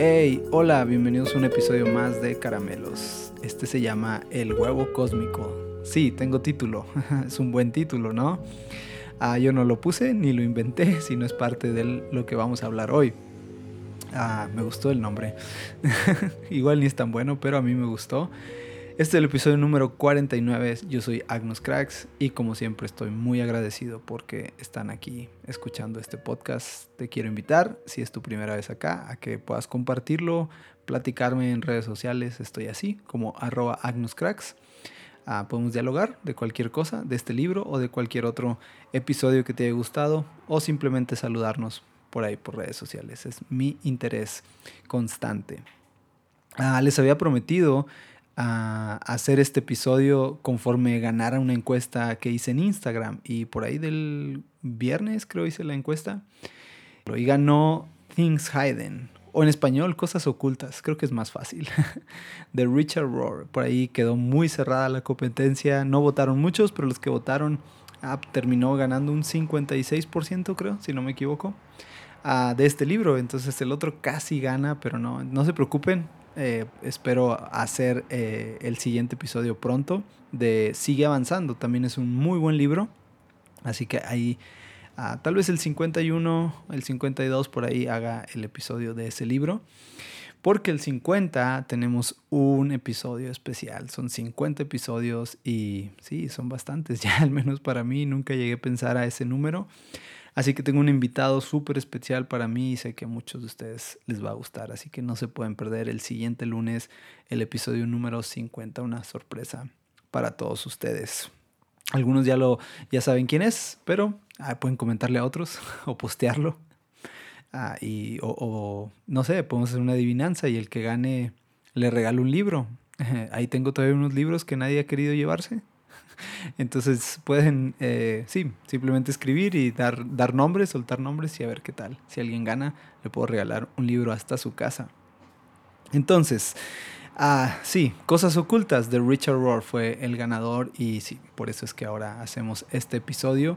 Hey, hola, bienvenidos a un episodio más de Caramelos. Este se llama El huevo cósmico. Sí, tengo título. es un buen título, ¿no? Ah, yo no lo puse ni lo inventé, sino es parte de lo que vamos a hablar hoy. Ah, me gustó el nombre. Igual ni es tan bueno, pero a mí me gustó. Este es el episodio número 49. Yo soy Agnus Cracks y como siempre estoy muy agradecido porque están aquí escuchando este podcast. Te quiero invitar, si es tu primera vez acá, a que puedas compartirlo, platicarme en redes sociales. Estoy así, como arroba agnuscracks. Ah, podemos dialogar de cualquier cosa, de este libro o de cualquier otro episodio que te haya gustado o simplemente saludarnos por ahí por redes sociales. Es mi interés constante. Ah, les había prometido a hacer este episodio conforme ganara una encuesta que hice en Instagram. Y por ahí del viernes creo hice la encuesta. Y ganó Things Hidden. O en español, Cosas Ocultas. Creo que es más fácil. de Richard Rohr. Por ahí quedó muy cerrada la competencia. No votaron muchos, pero los que votaron ah, terminó ganando un 56%, creo, si no me equivoco. Ah, de este libro. Entonces el otro casi gana, pero no, no se preocupen eh, espero hacer eh, el siguiente episodio pronto de Sigue Avanzando. También es un muy buen libro. Así que ahí, ah, tal vez el 51, el 52 por ahí haga el episodio de ese libro. Porque el 50 tenemos un episodio especial. Son 50 episodios y sí, son bastantes ya, al menos para mí. Nunca llegué a pensar a ese número. Así que tengo un invitado súper especial para mí y sé que a muchos de ustedes les va a gustar. Así que no se pueden perder el siguiente lunes el episodio número 50, una sorpresa para todos ustedes. Algunos ya lo ya saben quién es, pero ah, pueden comentarle a otros o postearlo. Ah, y, o, no sé, podemos hacer una adivinanza y el que gane le regalo un libro. Ahí tengo todavía unos libros que nadie ha querido llevarse. Entonces pueden, eh, sí, simplemente escribir y dar, dar nombres, soltar nombres y a ver qué tal. Si alguien gana, le puedo regalar un libro hasta su casa. Entonces, ah, sí, Cosas Ocultas de Richard Rohr fue el ganador y sí, por eso es que ahora hacemos este episodio.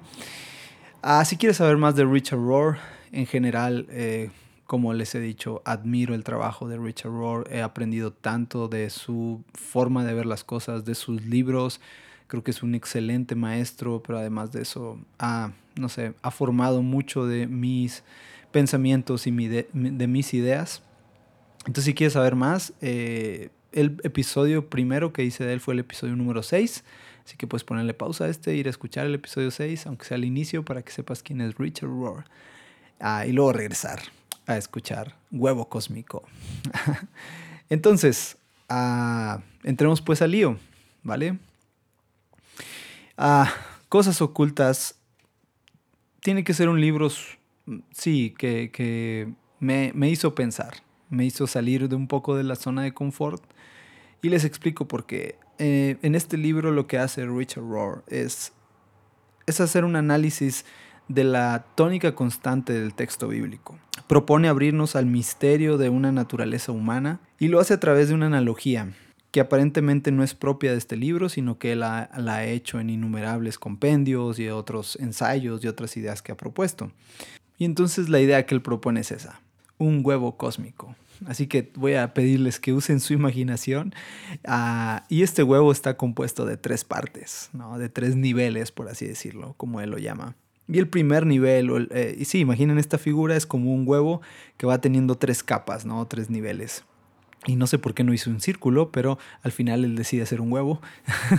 Ah, si quieres saber más de Richard Rohr, en general, eh, como les he dicho, admiro el trabajo de Richard Rohr. He aprendido tanto de su forma de ver las cosas, de sus libros, Creo que es un excelente maestro, pero además de eso, ha, no sé, ha formado mucho de mis pensamientos y de, mis ideas. Entonces, si quieres saber más, eh, el episodio primero que hice de él fue el episodio número 6. Así que puedes ponerle pausa a este, ir a escuchar el episodio 6, aunque sea al inicio, para que sepas quién es Richard Rohr. Ah, y luego regresar a escuchar Huevo Cósmico. Entonces, ah, entremos pues al lío, ¿vale? Ah, cosas ocultas. Tiene que ser un libro, sí, que, me, hizo pensar, me hizo salir de un poco de la zona de confort. Y les explico por qué. Eh, en este libro lo que hace Richard Rohr es, es hacer un análisis de la tónica constante del texto bíblico. Propone abrirnos al misterio de una naturaleza humana y lo hace a través de una analogía que aparentemente no es propia de este libro, sino que la, la ha hecho en innumerables compendios y otros ensayos y otras ideas que ha propuesto. Y entonces la idea que él propone es esa, un huevo cósmico. Así que voy a pedirles que usen su imaginación. Ah, y este huevo está compuesto de tres partes, ¿no? de tres niveles, por así decirlo, como él lo llama. Y el primer nivel, eh, y sí, imaginen esta figura, es como un huevo que va teniendo tres capas, ¿no? tres niveles. Y no sé por qué no hizo un círculo, pero al final él decide hacer un huevo.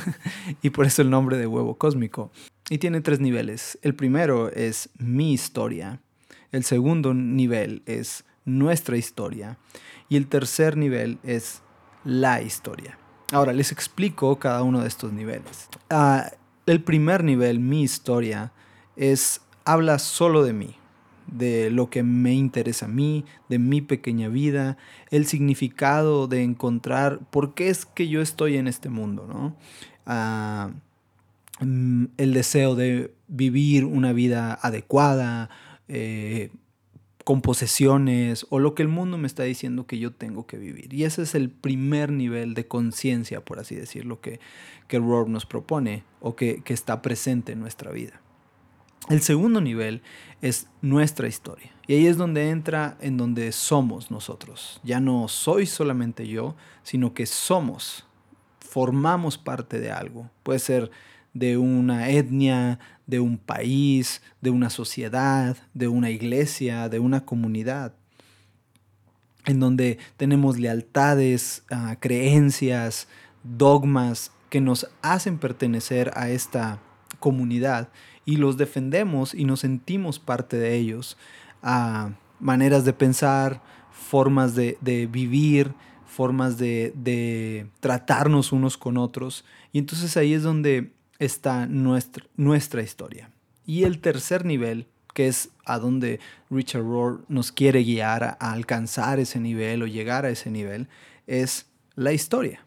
y por eso el nombre de huevo cósmico. Y tiene tres niveles. El primero es mi historia. El segundo nivel es nuestra historia. Y el tercer nivel es la historia. Ahora les explico cada uno de estos niveles. Ah, el primer nivel, mi historia, es habla solo de mí de lo que me interesa a mí, de mi pequeña vida, el significado de encontrar por qué es que yo estoy en este mundo, ¿no? Ah, mm, el deseo de vivir una vida adecuada, eh, con posesiones o lo que el mundo me está diciendo que yo tengo que vivir. Y ese es el primer nivel de conciencia, por así decirlo, que, que Rohr nos propone o que, que está presente en nuestra vida. El segundo nivel es nuestra historia. Y ahí es donde entra en donde somos nosotros. Ya no soy solamente yo, sino que somos, formamos parte de algo. Puede ser de una etnia, de un país, de una sociedad, de una iglesia, de una comunidad, en donde tenemos lealtades, ah, creencias, dogmas que nos hacen pertenecer a esta comunidad y los defendemos y nos sentimos parte de ellos. a maneras de pensar, formas de, vivir, formas de, de, tratarnos unos con otros. Y entonces ahí es donde está nuestra, nuestra historia. Y el tercer nivel, que es a donde Richard Rohr nos quiere guiar a, alcanzar ese nivel o llegar a ese nivel, es la historia.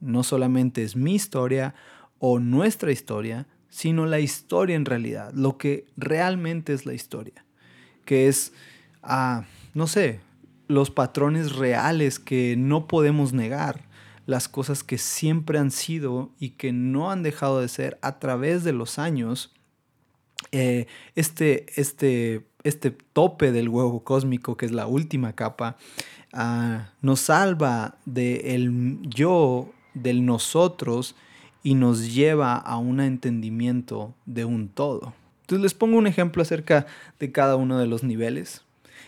No solamente es mi historia o nuestra historia, sino la historia en realidad, lo que realmente es la historia, que es, ah, no sé, los patrones reales que no podemos negar, las cosas que siempre han sido y que no han dejado de ser a través de los años. Eh, este, este, este tope del huevo cósmico, que es la última capa, ah, nos salva del yo, del nosotros, y nos lleva a un entendimiento de un todo. Entonces les pongo un ejemplo acerca de cada uno de los niveles.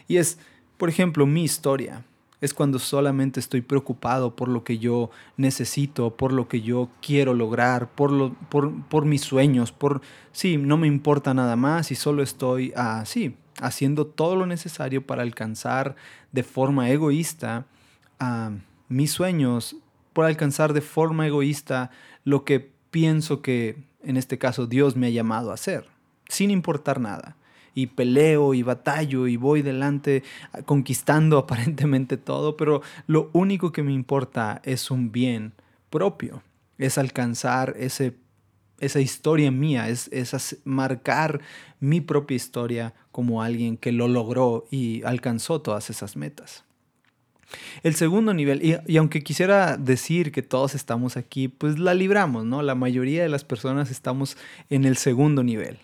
Y es, por ejemplo, mi historia. Es cuando solamente estoy preocupado por lo que yo necesito, por lo que yo quiero lograr, por, lo, por, mis sueños, por, sí, no me importa nada más y solo estoy así, haciendo todo lo necesario para alcanzar de forma egoísta a mis sueños, por alcanzar de forma egoísta lo que pienso que en este caso Dios me ha llamado a hacer, sin importar nada. Y peleo y batallo y voy delante conquistando aparentemente todo, pero lo único que me importa es un bien propio, es alcanzar ese, esa historia mía, es, es marcar mi propia historia como alguien que lo logró y alcanzó todas esas metas. El segundo nivel, y, aunque quisiera decir que todos estamos aquí, pues la libramos, ¿no? La mayoría de las personas estamos en el segundo nivel.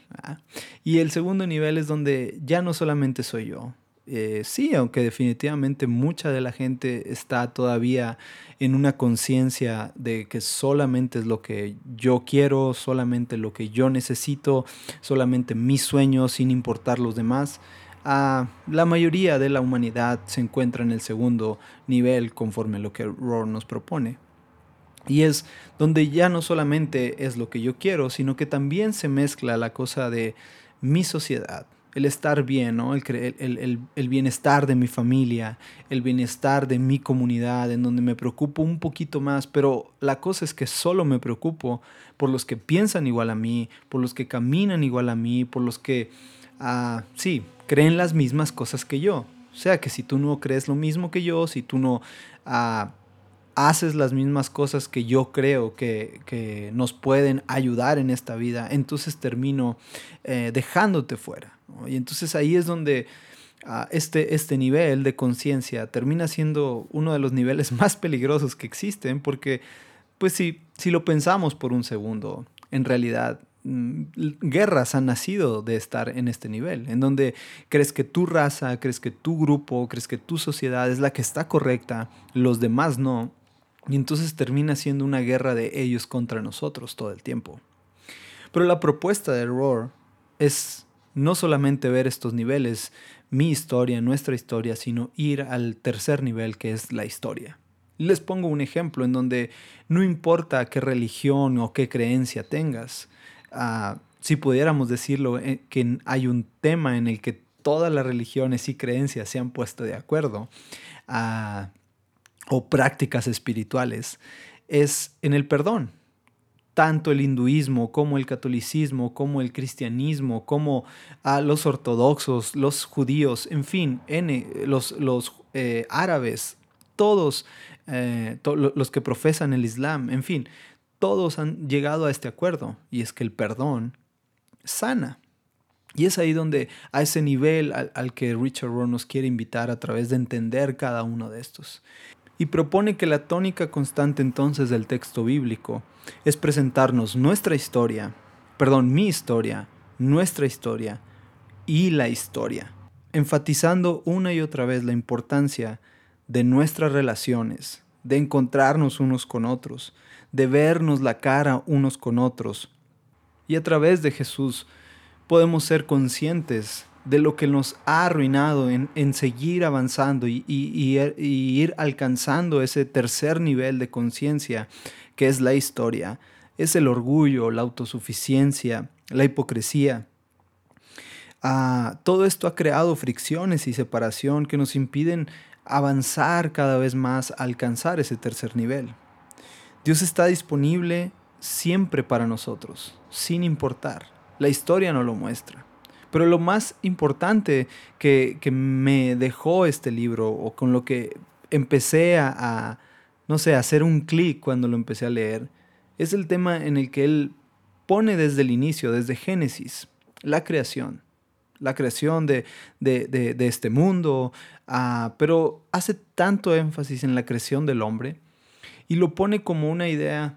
Y el segundo nivel es donde ya no solamente soy yo. Eh, sí, aunque definitivamente mucha de la gente está todavía en una conciencia de que solamente es lo que yo quiero, solamente lo que yo necesito, solamente mis sueños sin importar los demás la mayoría de la humanidad se encuentra en el segundo nivel conforme a lo que Rohr nos propone. Y es donde ya no solamente es lo que yo quiero, sino que también se mezcla la cosa de mi sociedad, el estar bien, ¿no? el, el, bienestar de mi familia, el bienestar de mi comunidad, en donde me preocupo un poquito más, pero la cosa es que solo me preocupo por los que piensan igual a mí, por los que caminan igual a mí, por los que, ah, sí, creen las mismas cosas que yo. O sea que si tú no crees lo mismo que yo, si tú no ah, haces las mismas cosas que yo creo que, nos pueden ayudar en esta vida, entonces termino eh, dejándote fuera. Y entonces ahí es donde ah, este, este nivel de conciencia termina siendo uno de los niveles más peligrosos que existen, porque pues si, si lo pensamos por un segundo, en realidad guerras han nacido de estar en este nivel, en donde crees que tu raza, crees que tu grupo, crees que tu sociedad es la que está correcta, los demás no, y entonces termina siendo una guerra de ellos contra nosotros todo el tiempo. Pero la propuesta de Roar es no solamente ver estos niveles, mi historia, nuestra historia, sino ir al tercer nivel que es la historia. Les pongo un ejemplo en donde no importa qué religión o qué creencia tengas, si pudiéramos decirlo, eh, que hay un tema en el que todas las religiones y creencias se han puesto de acuerdo, o prácticas espirituales, es en el perdón. Tanto el hinduismo como el catolicismo, como el cristianismo, como a los ortodoxos, los judíos, en fin, los, los eh, árabes, todos eh, los que profesan el Islam, en fin, todos han llegado a este acuerdo y es que el perdón sana. Y es ahí donde, a ese nivel al, que Richard Rohr nos quiere invitar a través de entender cada uno de estos. Y propone que la tónica constante entonces del texto bíblico es presentarnos nuestra historia, perdón, mi historia, nuestra historia y la historia, enfatizando una y otra vez la importancia de nuestras relaciones, de encontrarnos unos con otros, de vernos la cara unos con otros. Y a través de Jesús podemos ser conscientes de lo que nos ha arruinado en, seguir avanzando y, y, ir alcanzando ese tercer nivel de conciencia que es la historia. Es el orgullo, la autosuficiencia, la hipocresía. Ah, todo esto ha creado fricciones y separación que nos impiden avanzar cada vez más a alcanzar ese tercer nivel. Dios está disponible siempre para nosotros, sin importar. La historia no lo muestra. Pero lo más importante que, me dejó este libro o con lo que empecé a, no sé, a hacer un clic cuando lo empecé a leer, es el tema en el que él pone desde el inicio, desde Génesis, la creación. La creación de, este mundo, ah, pero hace tanto énfasis en la creación del hombre y lo pone como una idea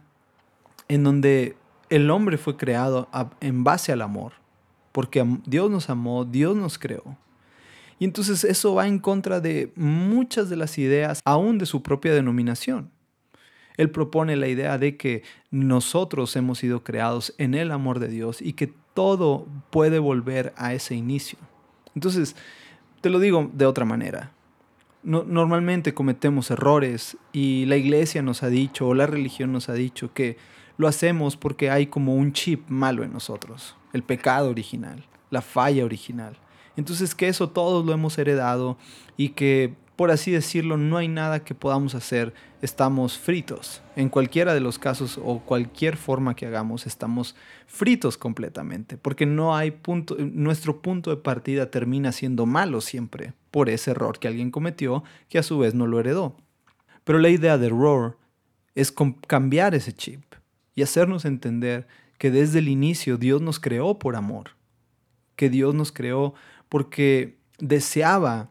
en donde el hombre fue creado en base al amor porque Dios nos amó, Dios nos creó. Y entonces eso va en contra de muchas de las ideas, aún de su propia denominación. Él propone la idea de que nosotros hemos sido creados en el amor de Dios y que todo puede volver a ese inicio. Entonces, te lo digo de otra manera. normalmente cometemos errores y la iglesia nos ha dicho o la religión nos ha dicho que lo hacemos porque hay como un chip malo en nosotros, el pecado original, la falla original. Entonces que eso todos lo hemos heredado y que, por así decirlo, no hay nada que podamos hacer, estamos fritos. En cualquiera de los casos o cualquier forma que hagamos, estamos fritos completamente, porque no hay punto, nuestro punto de partida termina siendo malo siempre por ese error que alguien cometió que a su vez no lo heredó. Pero la idea de Roar es cambiar ese chip y hacernos entender que desde el inicio Dios nos creó por amor, que Dios nos creó porque deseaba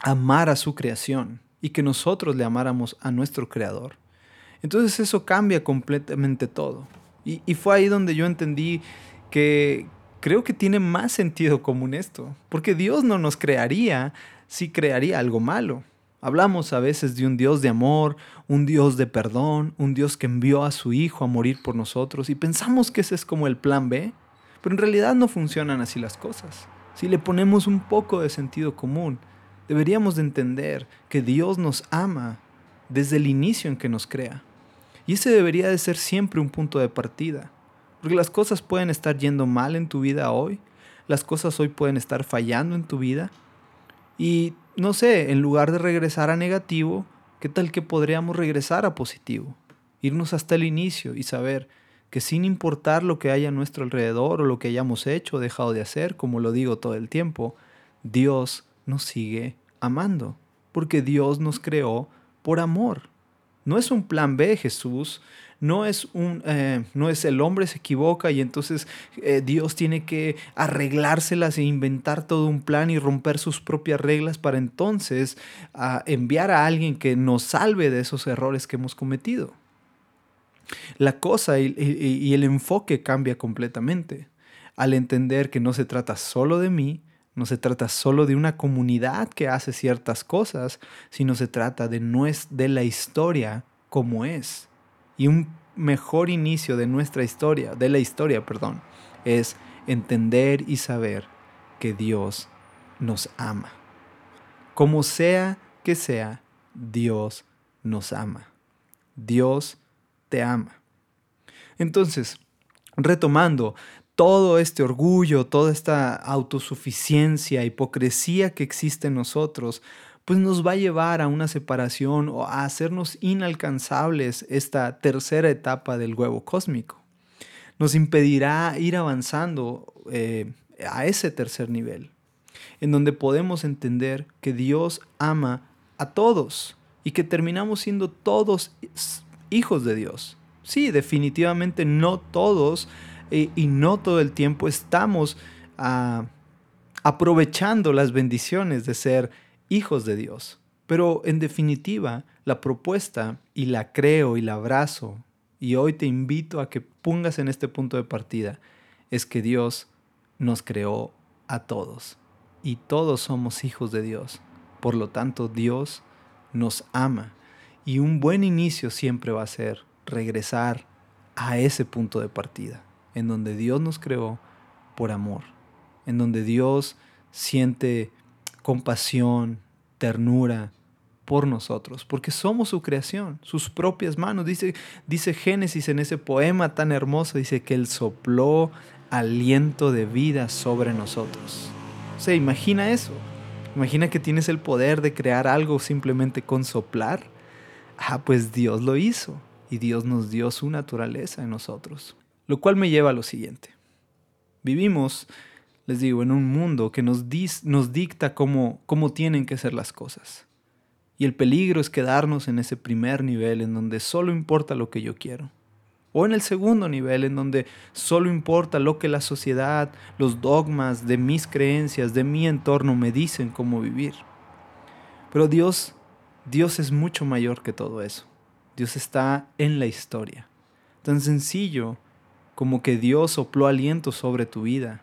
amar a su creación y que nosotros le amáramos a nuestro creador. Entonces eso cambia completamente todo. Y, y, fue ahí donde yo entendí que creo que tiene más sentido común esto, porque Dios no nos crearía si crearía algo malo. Hablamos a veces de un Dios de amor, un Dios de perdón, un Dios que envió a su Hijo a morir por nosotros y pensamos que ese es como el plan B, pero en realidad no funcionan así las cosas. Si le ponemos un poco de sentido común, deberíamos de entender que Dios nos ama desde el inicio en que nos crea. Y ese debería de ser siempre un punto de partida, porque las cosas pueden estar yendo mal en tu vida hoy, las cosas hoy pueden estar fallando en tu vida, y no sé, en lugar de regresar a negativo, ¿qué tal que podríamos regresar a positivo? Irnos hasta el inicio y saber que sin importar lo que haya a nuestro alrededor o lo que hayamos hecho o dejado de hacer, como lo digo todo el tiempo, Dios nos sigue amando, porque Dios nos creó por amor. No es un plan B, Jesús, no es, un, eh, no es el hombre se equivoca y entonces eh, Dios tiene que arreglárselas e inventar todo un plan y romper sus propias reglas para entonces ah, enviar a alguien que nos salve de esos errores que hemos cometido. La cosa y el enfoque cambia completamente al entender que no se trata solo de mí, no se trata solo de una comunidad que hace ciertas cosas, sino se trata de, de la historia como es. Y un mejor inicio de nuestra historia, de la historia, perdón, es entender y saber que Dios nos ama. Como sea que sea, Dios nos ama. Dios te ama. Entonces, retomando, todo este orgullo, toda esta autosuficiencia, hipocresía que existe en nosotros, pues nos va a llevar a una separación o a hacernos inalcanzables esta tercera etapa del huevo cósmico. Nos impedirá ir avanzando eh, a ese tercer nivel, en donde podemos entender que Dios ama a todos y que terminamos siendo todos hijos de Dios. Sí, definitivamente no todos y no todo el tiempo estamos ah, aprovechando las bendiciones de ser hijos de Dios. Pero en definitiva, la propuesta, y la creo y la abrazo, y hoy te invito a que pongas en este punto de partida, es que Dios nos creó a todos y todos somos hijos de Dios. Por lo tanto, Dios nos ama y un buen inicio siempre va a ser regresar a ese punto de partida, en donde Dios nos creó por amor, en donde Dios siente compasión, ternura por nosotros, porque somos su creación, sus propias manos. Dice, dice Génesis en ese poema tan hermoso, dice que Él sopló aliento de vida sobre nosotros. O sea, imagina eso. Imagina que tienes el poder de crear algo simplemente con soplar. Ah, pues Dios lo hizo y Dios nos dio su naturaleza en nosotros. Lo cual me lleva a lo siguiente. Vivimos, les digo, en un mundo que nos, nos dicta cómo, cómo tienen que ser las cosas. Y el peligro es quedarnos en ese primer nivel en donde solo importa lo que yo quiero. O en el segundo nivel en donde solo importa lo que la sociedad, los dogmas de mis creencias, de mi entorno me dicen cómo vivir. Pero Dios, Dios es mucho mayor que todo eso. Dios está en la historia. Tan sencillo como que Dios sopló aliento sobre tu vida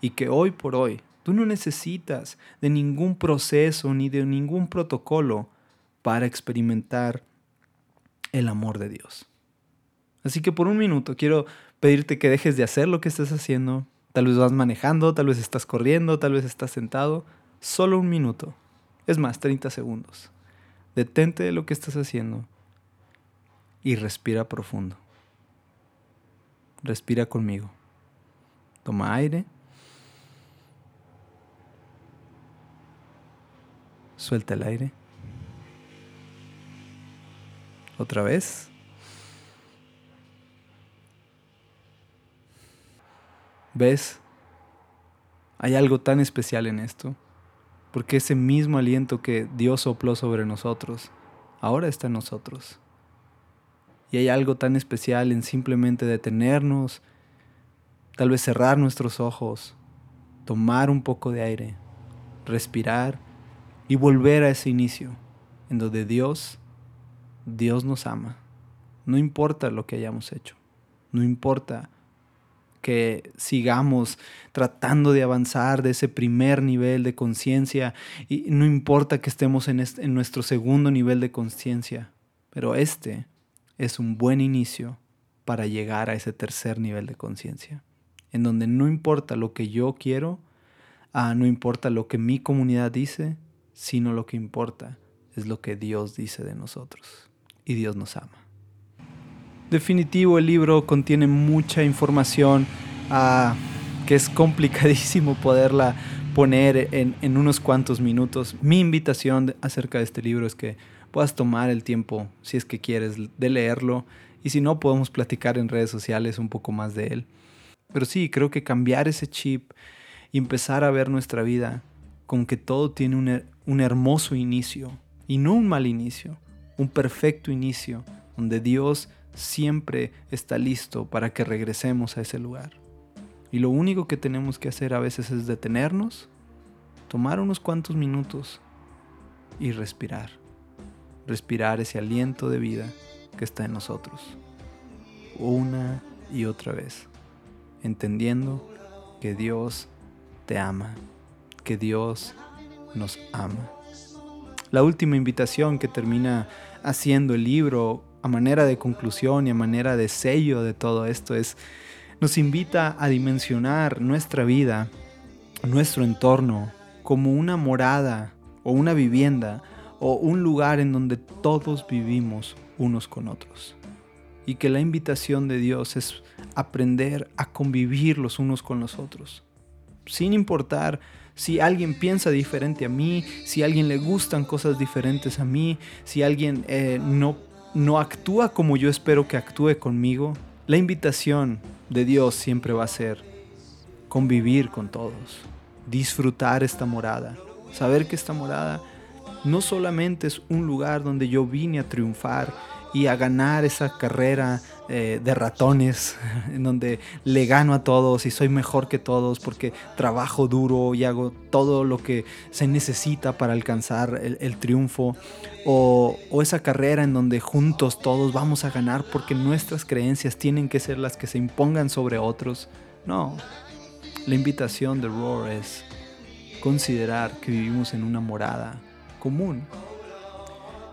y que hoy por hoy tú no necesitas de ningún proceso ni de ningún protocolo para experimentar el amor de Dios. Así que por un minuto quiero pedirte que dejes de hacer lo que estás haciendo. Tal vez vas manejando, tal vez estás corriendo, tal vez estás sentado. Solo un minuto. Es más, 30 segundos. Detente de lo que estás haciendo y respira profundo. Respira conmigo. Toma aire. Suelta el aire. Otra vez. ¿Ves? Hay algo tan especial en esto. Porque ese mismo aliento que Dios sopló sobre nosotros, ahora está en nosotros. Y hay algo tan especial en simplemente detenernos, tal vez cerrar nuestros ojos, tomar un poco de aire, respirar y volver a ese inicio, en donde Dios, Dios nos ama. No importa lo que hayamos hecho, no importa que sigamos tratando de avanzar de ese primer nivel de conciencia y no importa que estemos en, en nuestro segundo nivel de conciencia, pero este es un buen inicio para llegar a ese tercer nivel de conciencia, en donde no importa lo que yo quiero, ah, no importa lo que mi comunidad dice, sino lo que importa es lo que Dios dice de nosotros. Y Dios nos ama. Definitivo, el libro contiene mucha información ah, que es complicadísimo poderla poner en, en, unos cuantos minutos. Mi invitación acerca de este libro es que puedas tomar el tiempo, si es que quieres, de leerlo. Y si no, podemos platicar en redes sociales un poco más de él. Pero sí, creo que cambiar ese chip y empezar a ver nuestra vida con que todo tiene un, un hermoso inicio y no un mal inicio, un perfecto inicio, donde Dios siempre está listo para que regresemos a ese lugar. Y lo único que tenemos que hacer a veces es detenernos, tomar unos cuantos minutos y respirar respirar ese aliento de vida que está en nosotros. Una y otra vez, entendiendo que Dios te ama, que Dios nos ama. La última invitación que termina haciendo el libro a manera de conclusión y a manera de sello de todo esto es, nos invita a dimensionar nuestra vida, nuestro entorno, como una morada o una vivienda o un lugar en donde todos vivimos unos con otros. Y que la invitación de Dios es aprender a convivir los unos con los otros. Sin importar si alguien piensa diferente a mí, si a alguien le gustan cosas diferentes a mí, si alguien eh, no, no actúa como yo espero que actúe conmigo, la invitación de Dios siempre va a ser convivir con todos, disfrutar esta morada, saber que esta morada no solamente es un lugar donde yo vine a triunfar y a ganar esa carrera eh, de ratones, en donde le gano a todos y soy mejor que todos porque trabajo duro y hago todo lo que se necesita para alcanzar el, triunfo, o, o esa carrera en donde juntos todos vamos a ganar porque nuestras creencias tienen que ser las que se impongan sobre otros. No, La invitación de Roar es considerar que vivimos en una morada común,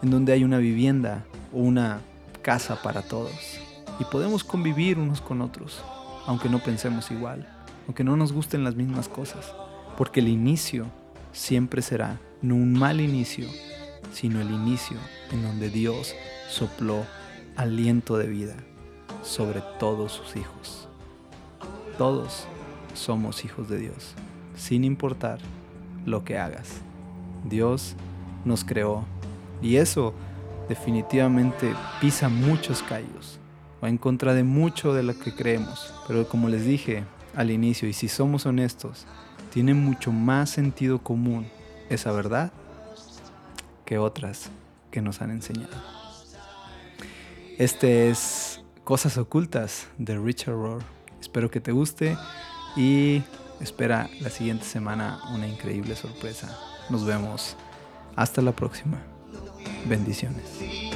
en donde hay una vivienda o una casa para todos y podemos convivir unos con otros, aunque no pensemos igual, aunque no nos gusten las mismas cosas, porque el inicio siempre será no un mal inicio, sino el inicio en donde Dios sopló aliento de vida sobre todos sus hijos. Todos somos hijos de Dios, sin importar lo que hagas. Dios nos creó y eso definitivamente pisa muchos callos, va en contra de mucho de lo que creemos. Pero como les dije al inicio, y si somos honestos, tiene mucho más sentido común esa verdad que otras que nos han enseñado. Este es Cosas Ocultas de Richard Rohr. Espero que te guste y espera la siguiente semana una increíble sorpresa. Nos vemos. Hasta la próxima. Bendiciones.